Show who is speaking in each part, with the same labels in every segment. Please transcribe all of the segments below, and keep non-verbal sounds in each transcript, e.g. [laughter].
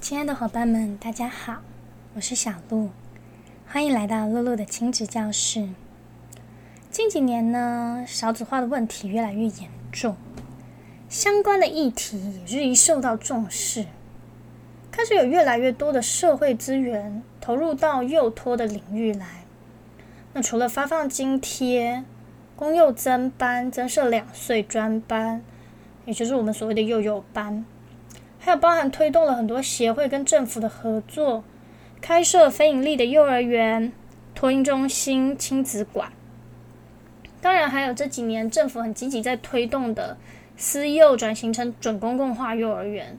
Speaker 1: 亲爱的伙伴们，大家好，我是小鹿，欢迎来到露露的亲子教室。近几年呢，少子化的问题越来越严重，相关的议题也日益受到重视，开始有越来越多的社会资源投入到幼托的领域来。那除了发放津贴、公幼增班、增设两岁专班，也就是我们所谓的幼幼班。还有包含推动了很多协会跟政府的合作，开设非盈利的幼儿园、托婴中心、亲子馆。当然，还有这几年政府很积极在推动的私幼转型成准公共化幼儿园。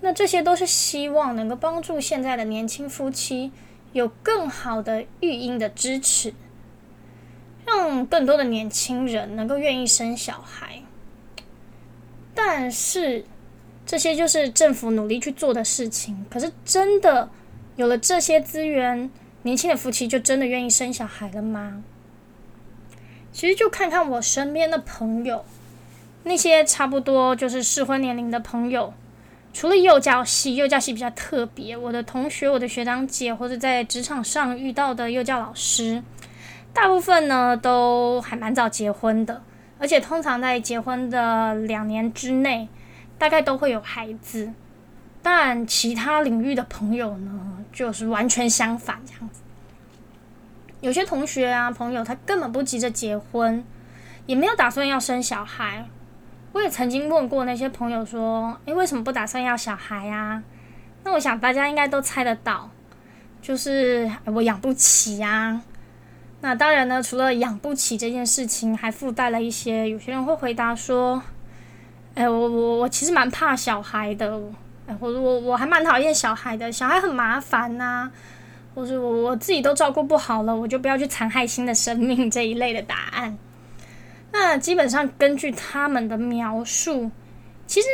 Speaker 1: 那这些都是希望能够帮助现在的年轻夫妻有更好的育婴的支持，让更多的年轻人能够愿意生小孩。但是，这些就是政府努力去做的事情，可是真的有了这些资源，年轻的夫妻就真的愿意生小孩了吗？其实就看看我身边的朋友，那些差不多就是适婚年龄的朋友，除了幼教系，幼教系比较特别，我的同学、我的学长姐或者在职场上遇到的幼教老师，大部分呢都还蛮早结婚的，而且通常在结婚的两年之内。大概都会有孩子，但其他领域的朋友呢，就是完全相反这样子。有些同学啊朋友，他根本不急着结婚，也没有打算要生小孩。我也曾经问过那些朋友说：“诶，为什么不打算要小孩呀？”那我想大家应该都猜得到，就是我养不起呀。那当然呢，除了养不起这件事情，还附带了一些，有些人会回答说。哎，我我我其实蛮怕小孩的，哎，我我我还蛮讨厌小孩的，小孩很麻烦呐，或者我我自己都照顾不好了，我就不要去残害新的生命 [laughs] 这一类的答案。那基本上根据他们的描述，其实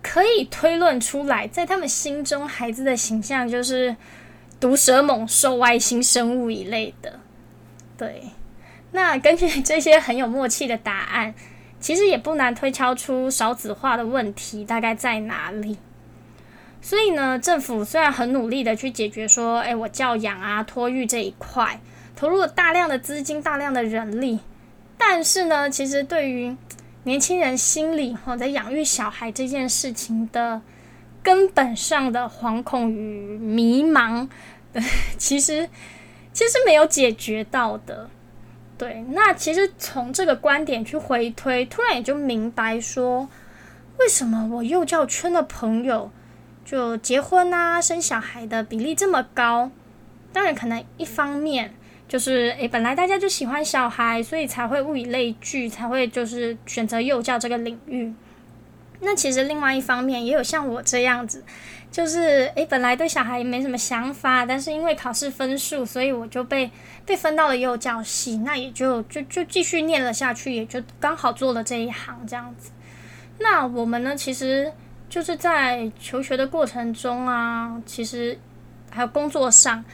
Speaker 1: 可以推论出来，在他们心中，孩子的形象就是毒蛇猛兽、外星生物一类的。对，那根据这些很有默契的答案。其实也不难推敲出少子化的问题大概在哪里。所以呢，政府虽然很努力的去解决说，哎，我教养啊、托育这一块，投入了大量的资金、大量的人力，但是呢，其实对于年轻人心里或在养育小孩这件事情的根本上的惶恐与迷茫，[laughs] 其实其实没有解决到的。对，那其实从这个观点去回推，突然也就明白说，为什么我幼教圈的朋友就结婚啊、生小孩的比例这么高？当然，可能一方面就是诶，本来大家就喜欢小孩，所以才会物以类聚，才会就是选择幼教这个领域。那其实另外一方面，也有像我这样子。就是诶，本来对小孩没什么想法，但是因为考试分数，所以我就被被分到了幼教系，那也就就就继续念了下去，也就刚好做了这一行这样子。那我们呢，其实就是在求学的过程中啊，其实还有工作上，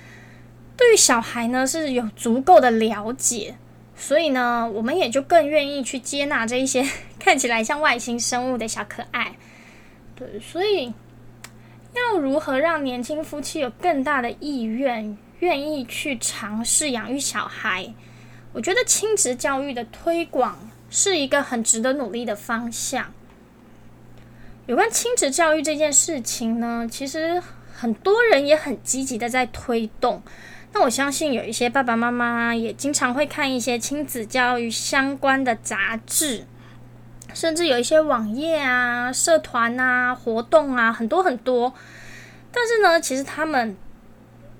Speaker 1: 对于小孩呢是有足够的了解，所以呢，我们也就更愿意去接纳这一些看起来像外星生物的小可爱。对，所以。要如何让年轻夫妻有更大的意愿，愿意去尝试养育小孩？我觉得亲子教育的推广是一个很值得努力的方向。有关亲子教育这件事情呢，其实很多人也很积极的在推动。那我相信有一些爸爸妈妈也经常会看一些亲子教育相关的杂志。甚至有一些网页啊、社团啊、活动啊，很多很多。但是呢，其实他们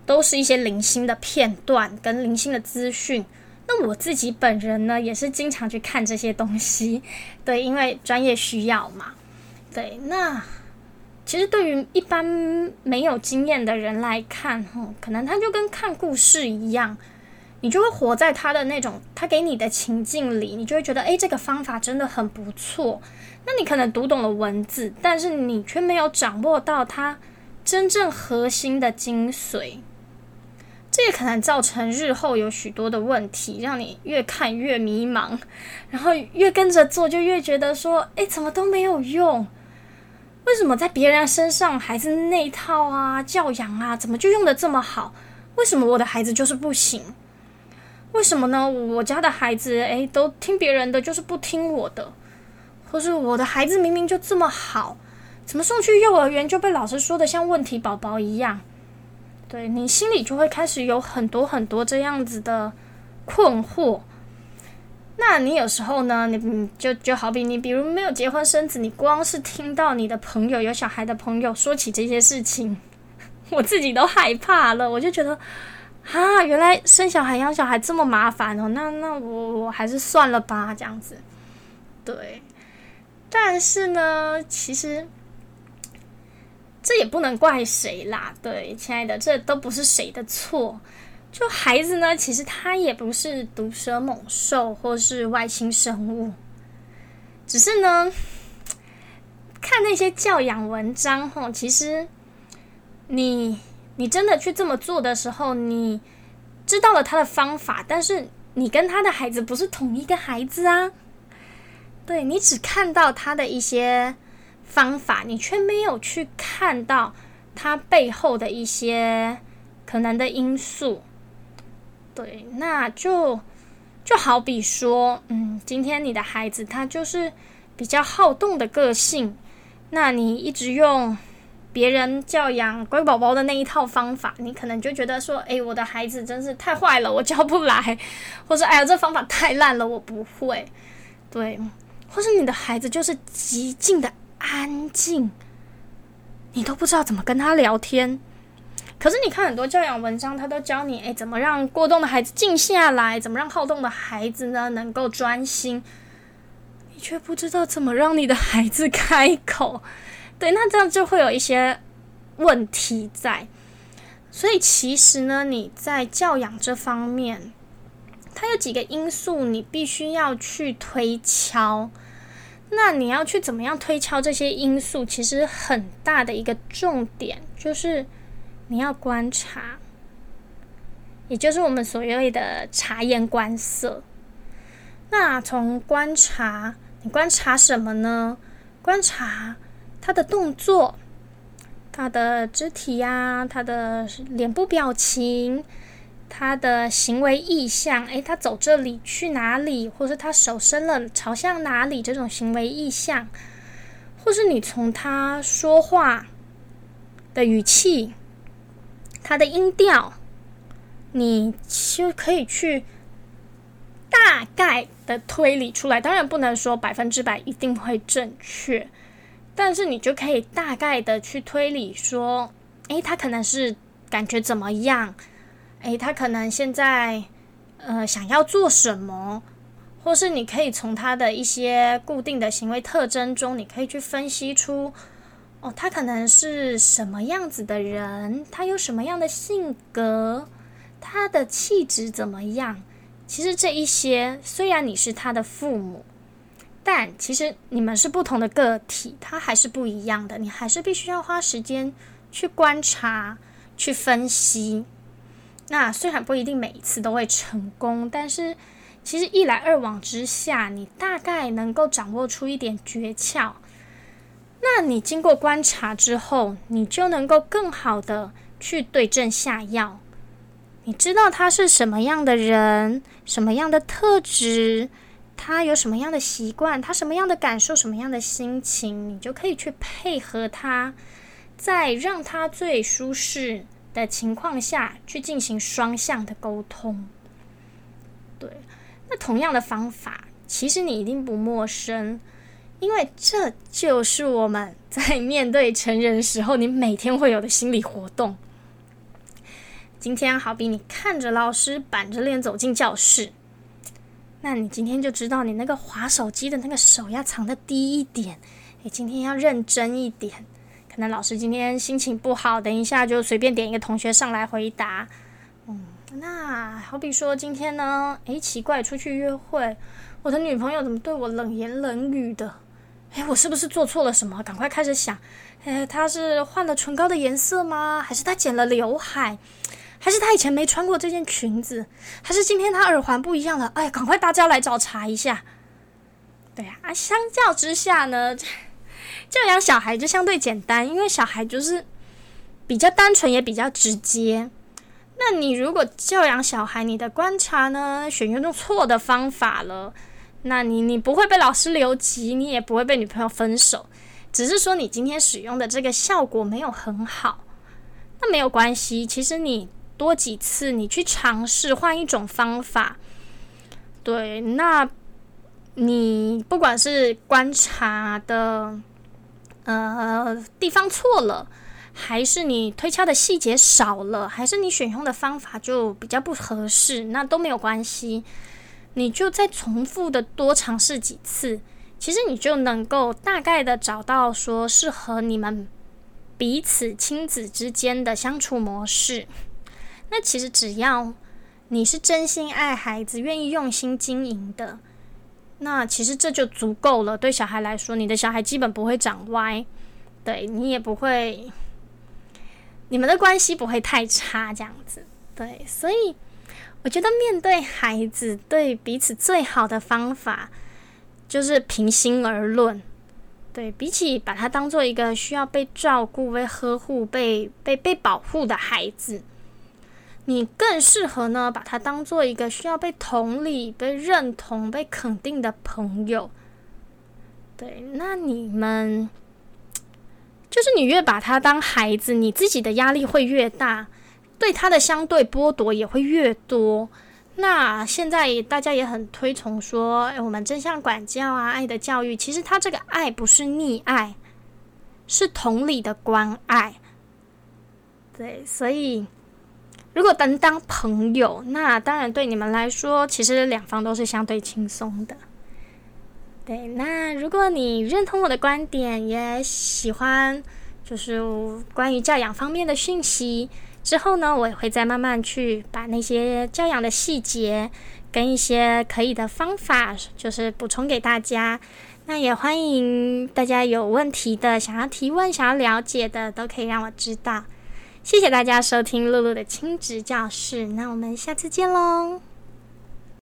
Speaker 1: 都是一些零星的片段跟零星的资讯。那我自己本人呢，也是经常去看这些东西，对，因为专业需要嘛。对，那其实对于一般没有经验的人来看，哼，可能他就跟看故事一样。你就会活在他的那种他给你的情境里，你就会觉得，诶，这个方法真的很不错。那你可能读懂了文字，但是你却没有掌握到它真正核心的精髓。这也可能造成日后有许多的问题，让你越看越迷茫，然后越跟着做就越觉得说，诶，怎么都没有用。为什么在别人身上孩子那套啊教养啊，怎么就用的这么好？为什么我的孩子就是不行？为什么呢？我家的孩子诶，都听别人的，就是不听我的，或是我的孩子明明就这么好，怎么送去幼儿园就被老师说的像问题宝宝一样？对你心里就会开始有很多很多这样子的困惑。那你有时候呢，你就就好比你，比如没有结婚生子，你光是听到你的朋友有小孩的朋友说起这些事情，我自己都害怕了。我就觉得，啊，原来生小孩养小孩这么麻烦哦。那那我我还是算了吧，这样子。对，但是呢，其实这也不能怪谁啦。对，亲爱的，这都不是谁的错。就孩子呢，其实他也不是毒蛇猛兽或是外星生物，只是呢，看那些教养文章吼，其实你你真的去这么做的时候，你知道了他的方法，但是你跟他的孩子不是同一个孩子啊。对你只看到他的一些方法，你却没有去看到他背后的一些可能的因素。对，那就就好比说，嗯，今天你的孩子他就是比较好动的个性，那你一直用别人教养乖宝宝的那一套方法，你可能就觉得说，哎，我的孩子真是太坏了，我教不来，或者哎呀，这方法太烂了，我不会。对，或是你的孩子就是极尽的安静，你都不知道怎么跟他聊天。可是你看很多教养文章，他都教你，哎，怎么让过动的孩子静下来？怎么让好动的孩子呢能够专心？你却不知道怎么让你的孩子开口。对，那这样就会有一些问题在。所以其实呢，你在教养这方面，它有几个因素，你必须要去推敲。那你要去怎么样推敲这些因素？其实很大的一个重点就是。你要观察，也就是我们所谓的察言观色。那从观察，你观察什么呢？观察他的动作、他的肢体呀、他的脸部表情、他的行为意向。诶，他走这里去哪里，或是他手伸了朝向哪里？这种行为意向，或是你从他说话的语气。他的音调，你就可以去大概的推理出来。当然不能说百分之百一定会正确，但是你就可以大概的去推理说，诶，他可能是感觉怎么样？诶，他可能现在呃想要做什么？或是你可以从他的一些固定的行为特征中，你可以去分析出。哦，他可能是什么样子的人？他有什么样的性格？他的气质怎么样？其实这一些，虽然你是他的父母，但其实你们是不同的个体，他还是不一样的。你还是必须要花时间去观察、去分析。那虽然不一定每一次都会成功，但是其实一来二往之下，你大概能够掌握出一点诀窍。那你经过观察之后，你就能够更好的去对症下药。你知道他是什么样的人，什么样的特质，他有什么样的习惯，他什么样的感受，什么样的心情，你就可以去配合他，在让他最舒适的情况下去进行双向的沟通。对，那同样的方法，其实你一定不陌生。因为这就是我们在面对成人时候，你每天会有的心理活动。今天好比你看着老师板着脸走进教室，那你今天就知道你那个划手机的那个手要藏的低一点，你今天要认真一点。可能老师今天心情不好，等一下就随便点一个同学上来回答。嗯，那好比说今天呢，诶，奇怪，出去约会，我的女朋友怎么对我冷言冷语的？哎，我是不是做错了什么？赶快开始想，哎，她是换了唇膏的颜色吗？还是她剪了刘海？还是他以前没穿过这件裙子？还是今天他耳环不一样了？哎，赶快大家来找茬一下。对呀，啊，相较之下呢，[laughs] 教养小孩就相对简单，因为小孩就是比较单纯，也比较直接。那你如果教养小孩，你的观察呢，选用错的方法了，那你你不会被老师留级，你也不会被女朋友分手，只是说你今天使用的这个效果没有很好，那没有关系。其实你多几次，你去尝试换一种方法，对，那你不管是观察的呃地方错了。还是你推敲的细节少了，还是你选用的方法就比较不合适，那都没有关系。你就再重复的多尝试几次，其实你就能够大概的找到说适合你们彼此亲子之间的相处模式。那其实只要你是真心爱孩子，愿意用心经营的，那其实这就足够了。对小孩来说，你的小孩基本不会长歪，对你也不会。你们的关系不会太差，这样子，对，所以我觉得面对孩子，对彼此最好的方法就是平心而论，对比起把他当做一个需要被照顾、被呵护、被被被保护的孩子，你更适合呢把他当做一个需要被同理、被认同、被肯定的朋友。对，那你们。就是你越把他当孩子，你自己的压力会越大，对他的相对剥夺也会越多。那现在大家也很推崇说，哎，我们正向管教啊，爱的教育，其实他这个爱不是溺爱，是同理的关爱。对，所以如果能当朋友，那当然对你们来说，其实两方都是相对轻松的。对，那如果你认同我的观点，也喜欢就是关于教养方面的讯息，之后呢，我也会再慢慢去把那些教养的细节跟一些可以的方法，就是补充给大家。那也欢迎大家有问题的、想要提问、想要了解的，都可以让我知道。谢谢大家收听露露的亲子教室，那我们下次见喽。